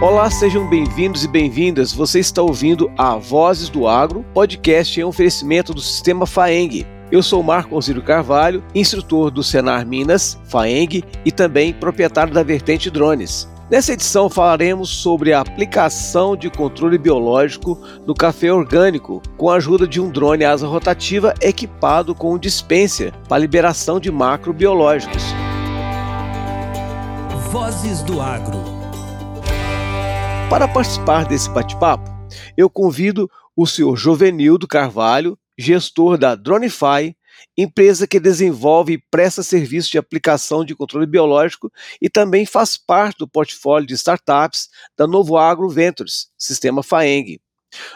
Olá, sejam bem-vindos e bem-vindas. Você está ouvindo a Vozes do Agro, podcast em oferecimento do Sistema Faeng. Eu sou Marco Osirio Carvalho, instrutor do Senar Minas, Faeng e também proprietário da Vertente Drones. Nessa edição falaremos sobre a aplicação de controle biológico no café orgânico com a ajuda de um drone asa rotativa equipado com um dispenser para liberação de macrobiológicos. Vozes do Agro. Para participar desse bate-papo, eu convido o senhor Jovenildo Carvalho, gestor da Dronify, empresa que desenvolve e presta serviço de aplicação de controle biológico e também faz parte do portfólio de startups da Novo Agro Ventures, sistema FAENG.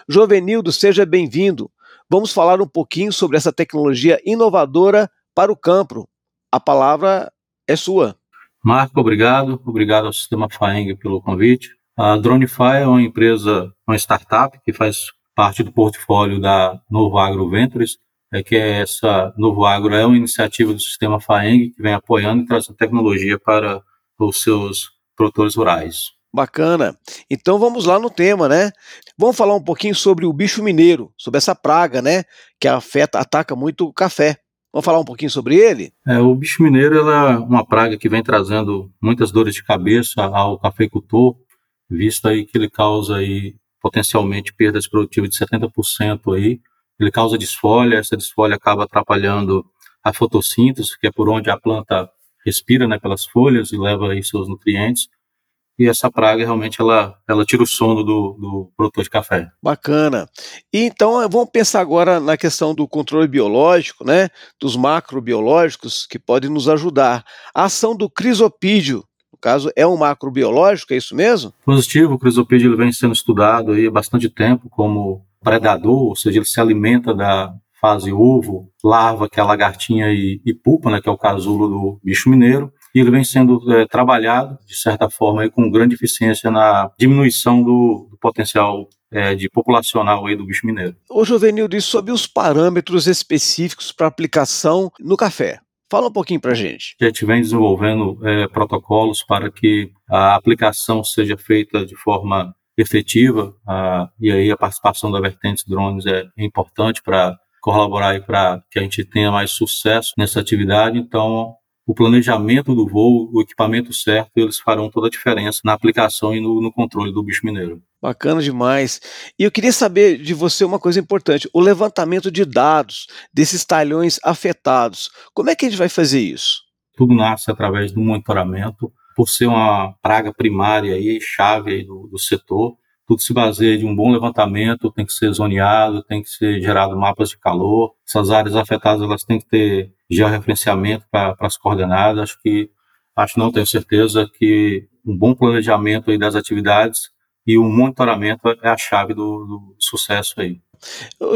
Jovenildo, seja bem-vindo. Vamos falar um pouquinho sobre essa tecnologia inovadora para o campo. A palavra é sua. Marco, obrigado. Obrigado ao sistema FAENG pelo convite. A Dronify é uma empresa, uma startup que faz parte do portfólio da Novo Agro Ventures, é que essa Novo Agro é uma iniciativa do sistema FAENG que vem apoiando e trazendo tecnologia para os seus produtores rurais. Bacana. Então vamos lá no tema, né? Vamos falar um pouquinho sobre o bicho mineiro, sobre essa praga, né, que afeta, ataca muito o café. Vamos falar um pouquinho sobre ele? É, o bicho mineiro é uma praga que vem trazendo muitas dores de cabeça ao cafeicultor, visto aí que ele causa aí potencialmente perdas produtivas de 70% aí, ele causa desfolha, essa desfolha acaba atrapalhando a fotossíntese, que é por onde a planta respira, né, pelas folhas e leva aí seus nutrientes. E essa praga realmente ela, ela tira o sono do, do produtor de café. Bacana. E então vamos pensar agora na questão do controle biológico, né, dos macrobiológicos que podem nos ajudar. A ação do crisopídio, no caso, é um macrobiológico, é isso mesmo? Positivo, o crisopídio vem sendo estudado aí há bastante tempo como predador, ou seja, ele se alimenta da fase ovo, larva, que é a lagartinha, e, e pupa, né, que é o casulo do bicho mineiro, e ele vem sendo é, trabalhado, de certa forma, aí, com grande eficiência na diminuição do, do potencial é, de populacional aí do bicho mineiro. Ô Juvenil, diz sobre os parâmetros específicos para aplicação no café. Fala um pouquinho para a gente. A gente vem desenvolvendo é, protocolos para que a aplicação seja feita de forma efetiva, uh, e aí a participação da Vertentes Drones é importante para colaborar para que a gente tenha mais sucesso nessa atividade. Então, o planejamento do voo, o equipamento certo, eles farão toda a diferença na aplicação e no, no, controle do bicho mineiro. Bacana demais. E eu queria saber de você uma coisa importante: o levantamento de dados desses talhões afetados. Como é que a gente vai fazer isso? Tudo nasce através do monitoramento por ser uma praga primária e chave aí do, do setor, tudo se baseia de um bom levantamento, tem que ser zoneado, tem que ser gerado mapas de calor. Essas áreas afetadas elas têm que ter georreferenciamento para as coordenadas. Acho que acho não tenho certeza que um bom planejamento aí das atividades e o um monitoramento é a chave do, do sucesso aí.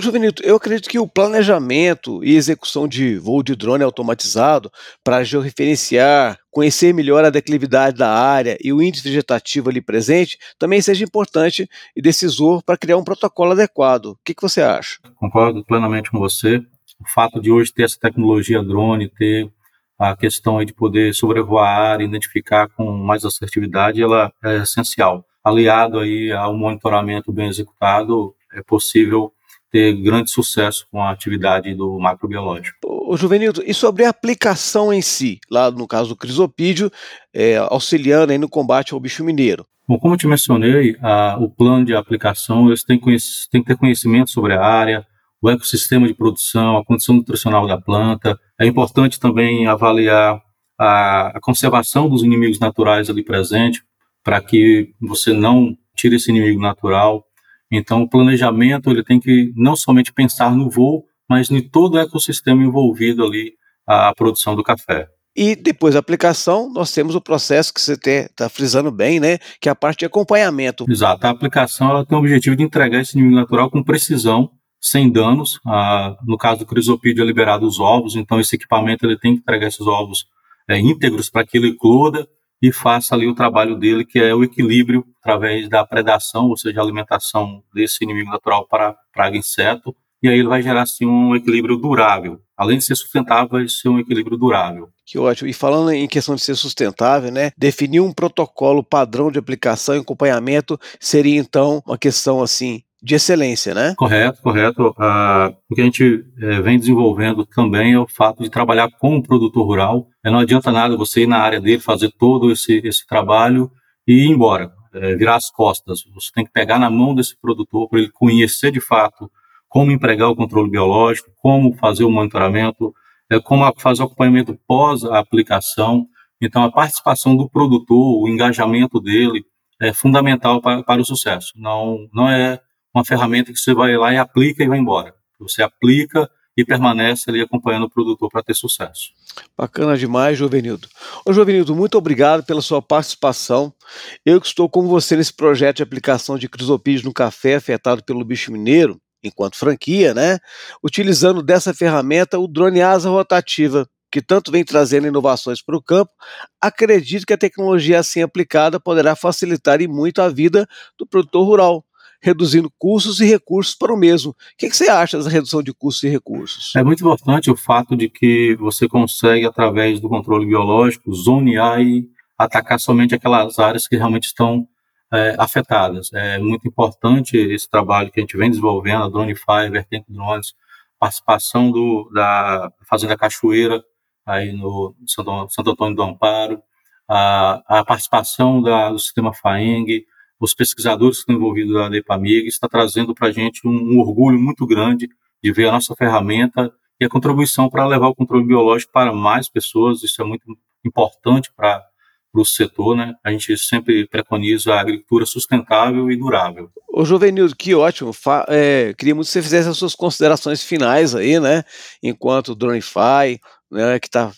Juvenito, eu acredito que o planejamento e execução de voo de drone automatizado para georreferenciar, conhecer melhor a declividade da área e o índice vegetativo ali presente também seja importante e decisor para criar um protocolo adequado. O que, que você acha? Concordo plenamente com você. O fato de hoje ter essa tecnologia drone, ter a questão de poder sobrevoar a área, identificar com mais assertividade, ela é essencial. Aliado aí ao monitoramento bem executado, é possível ter grande sucesso com a atividade do macrobiológico. O Juvenildo, e sobre a aplicação em si, lá no caso do crisopídio, é, auxiliando aí no combate ao bicho mineiro? Bom, como eu te mencionei, a, o plano de aplicação eles têm, têm que ter conhecimento sobre a área, o ecossistema de produção, a condição nutricional da planta. É importante também avaliar a, a conservação dos inimigos naturais ali presentes, para que você não tire esse inimigo natural então, o planejamento ele tem que não somente pensar no voo, mas em todo o ecossistema envolvido ali a produção do café. E depois da aplicação, nós temos o processo que você está frisando bem, né? Que é a parte de acompanhamento. Exato. A aplicação ela tem o objetivo de entregar esse inimigo natural com precisão, sem danos. Ah, no caso do crisopídeo, é liberado os ovos, então esse equipamento ele tem que entregar esses ovos é, íntegros para que ele ecloda e faça ali o trabalho dele, que é o equilíbrio através da predação, ou seja, alimentação desse inimigo natural para praga inseto, e aí ele vai gerar assim, um equilíbrio durável. Além de ser sustentável, vai ser um equilíbrio durável. Que ótimo. E falando em questão de ser sustentável, né? Definir um protocolo padrão de aplicação e acompanhamento seria então uma questão assim de excelência, né? Correto, correto. Ah, o que a gente é, vem desenvolvendo também é o fato de trabalhar com o produtor rural. É, não adianta nada você ir na área dele, fazer todo esse, esse trabalho e ir embora, é, virar as costas. Você tem que pegar na mão desse produtor para ele conhecer de fato como empregar o controle biológico, como fazer o monitoramento, como fazer o acompanhamento pós a aplicação. Então, a participação do produtor, o engajamento dele é fundamental para, para o sucesso. Não, não é uma ferramenta que você vai lá e aplica e vai embora. Você aplica e permanece ali acompanhando o produtor para ter sucesso. Bacana demais, Jovenildo. Ô, Jovenildo, muito obrigado pela sua participação. Eu que estou com você nesse projeto de aplicação de crisopídeos no café afetado pelo bicho mineiro, enquanto franquia, né? Utilizando dessa ferramenta o drone asa rotativa, que tanto vem trazendo inovações para o campo, acredito que a tecnologia assim aplicada poderá facilitar e muito a vida do produtor rural, reduzindo custos e recursos para o mesmo. O que, que você acha dessa redução de custos e recursos? É muito importante o fato de que você consegue, através do controle biológico, zonear e atacar somente aquelas áreas que realmente estão é, afetadas. É muito importante esse trabalho que a gente vem desenvolvendo, a Dronify, Vertente Drones, participação do, da Fazenda Cachoeira, aí no Santo, Santo Antônio do Amparo, a, a participação da, do sistema FAENG, os pesquisadores que estão envolvidos na EPAMIG, está trazendo para a gente um, um, orgulho muito grande de ver a nossa ferramenta e a contribuição para levar o controle biológico para mais pessoas. Isso é muito importante para o setor, né? A gente sempre preconiza a agricultura sustentável e durável. Ô Juvenildo, que ótimo. Fa é, queria muito que você fizesse as suas considerações finais aí, né? Enquanto o Dronify, né, que está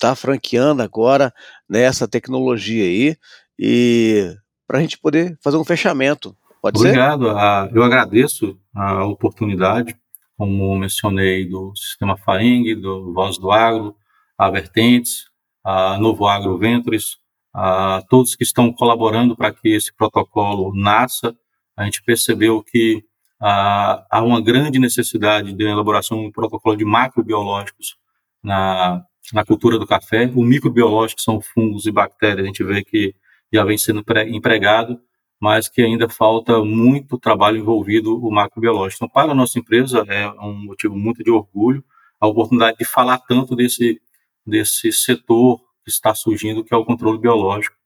tá franqueando agora nessa tecnologia aí, e para a gente poder fazer um fechamento. Pode Obrigado. ser? Obrigado. Eu agradeço a oportunidade, como mencionei, do Sistema FAENG, do Voz do Agro, a Vertentes, a Novo Agro Ventures, a todos que estão colaborando para que esse protocolo nasça. A gente percebeu que a, há uma grande necessidade de elaboração de um protocolo de macrobiológicos na, na cultura do café. O microbiológico são fungos e bactérias, a gente vê que já vem sendo empregado, mas que ainda falta muito trabalho envolvido o macrobiológico. Então, para a nossa empresa, é um motivo muito de orgulho a oportunidade de falar tanto desse desse setor que está surgindo, que é o controle biológico,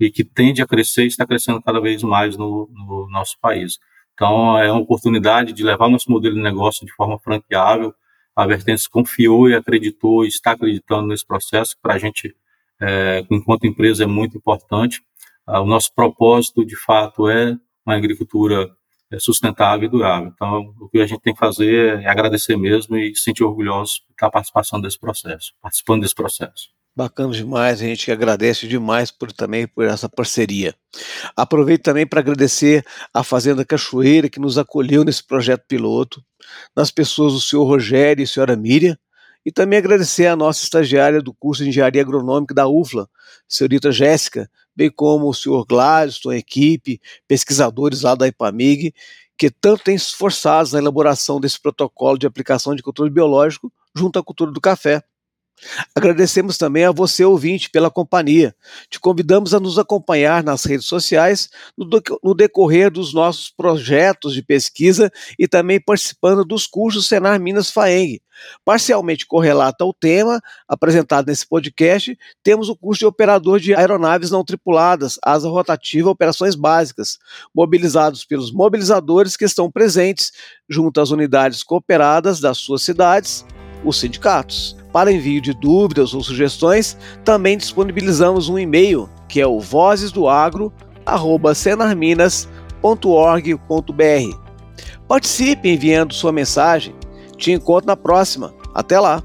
e que tende a crescer e está crescendo cada vez mais no, no nosso país. Então, é uma oportunidade de levar nosso modelo de negócio de forma franqueável. A Vertentes confiou e acreditou e está acreditando nesse processo, que para a gente, é, enquanto empresa, é muito importante. Ah, o nosso propósito, de fato, é uma agricultura é, sustentável e durável. Então, o que a gente tem que fazer é agradecer mesmo e se sentir orgulhoso por estar participando desse processo, participando desse processo. Bacana demais, a gente agradece demais por também por essa parceria. Aproveito também para agradecer a Fazenda Cachoeira que nos acolheu nesse projeto piloto, nas pessoas do senhor Rogério e senhora Miriam, e também agradecer a nossa estagiária do curso de Engenharia Agronômica da UFLA, senhorita Jéssica, bem como o senhor Gladstone, equipe, pesquisadores lá da IPAMIG, que tanto têm se esforçado na elaboração desse protocolo de aplicação de controle biológico junto à cultura do café. Agradecemos também a você, ouvinte, pela companhia. Te convidamos a nos acompanhar nas redes sociais no, decorrer dos nossos projetos de pesquisa e também participando dos cursos Senar Minas FAENG. Parcialmente correlato ao tema apresentado nesse podcast, temos o curso de operador de aeronaves não tripuladas, asa rotativa, operações básicas, mobilizados pelos mobilizadores que estão presentes junto às unidades cooperadas das suas cidades, os sindicatos. Para envio de dúvidas ou sugestões, também disponibilizamos um e-mail que é o vozesdoagro@senarminas.org.br. Participe enviando sua mensagem. Te encontro na próxima. Até lá!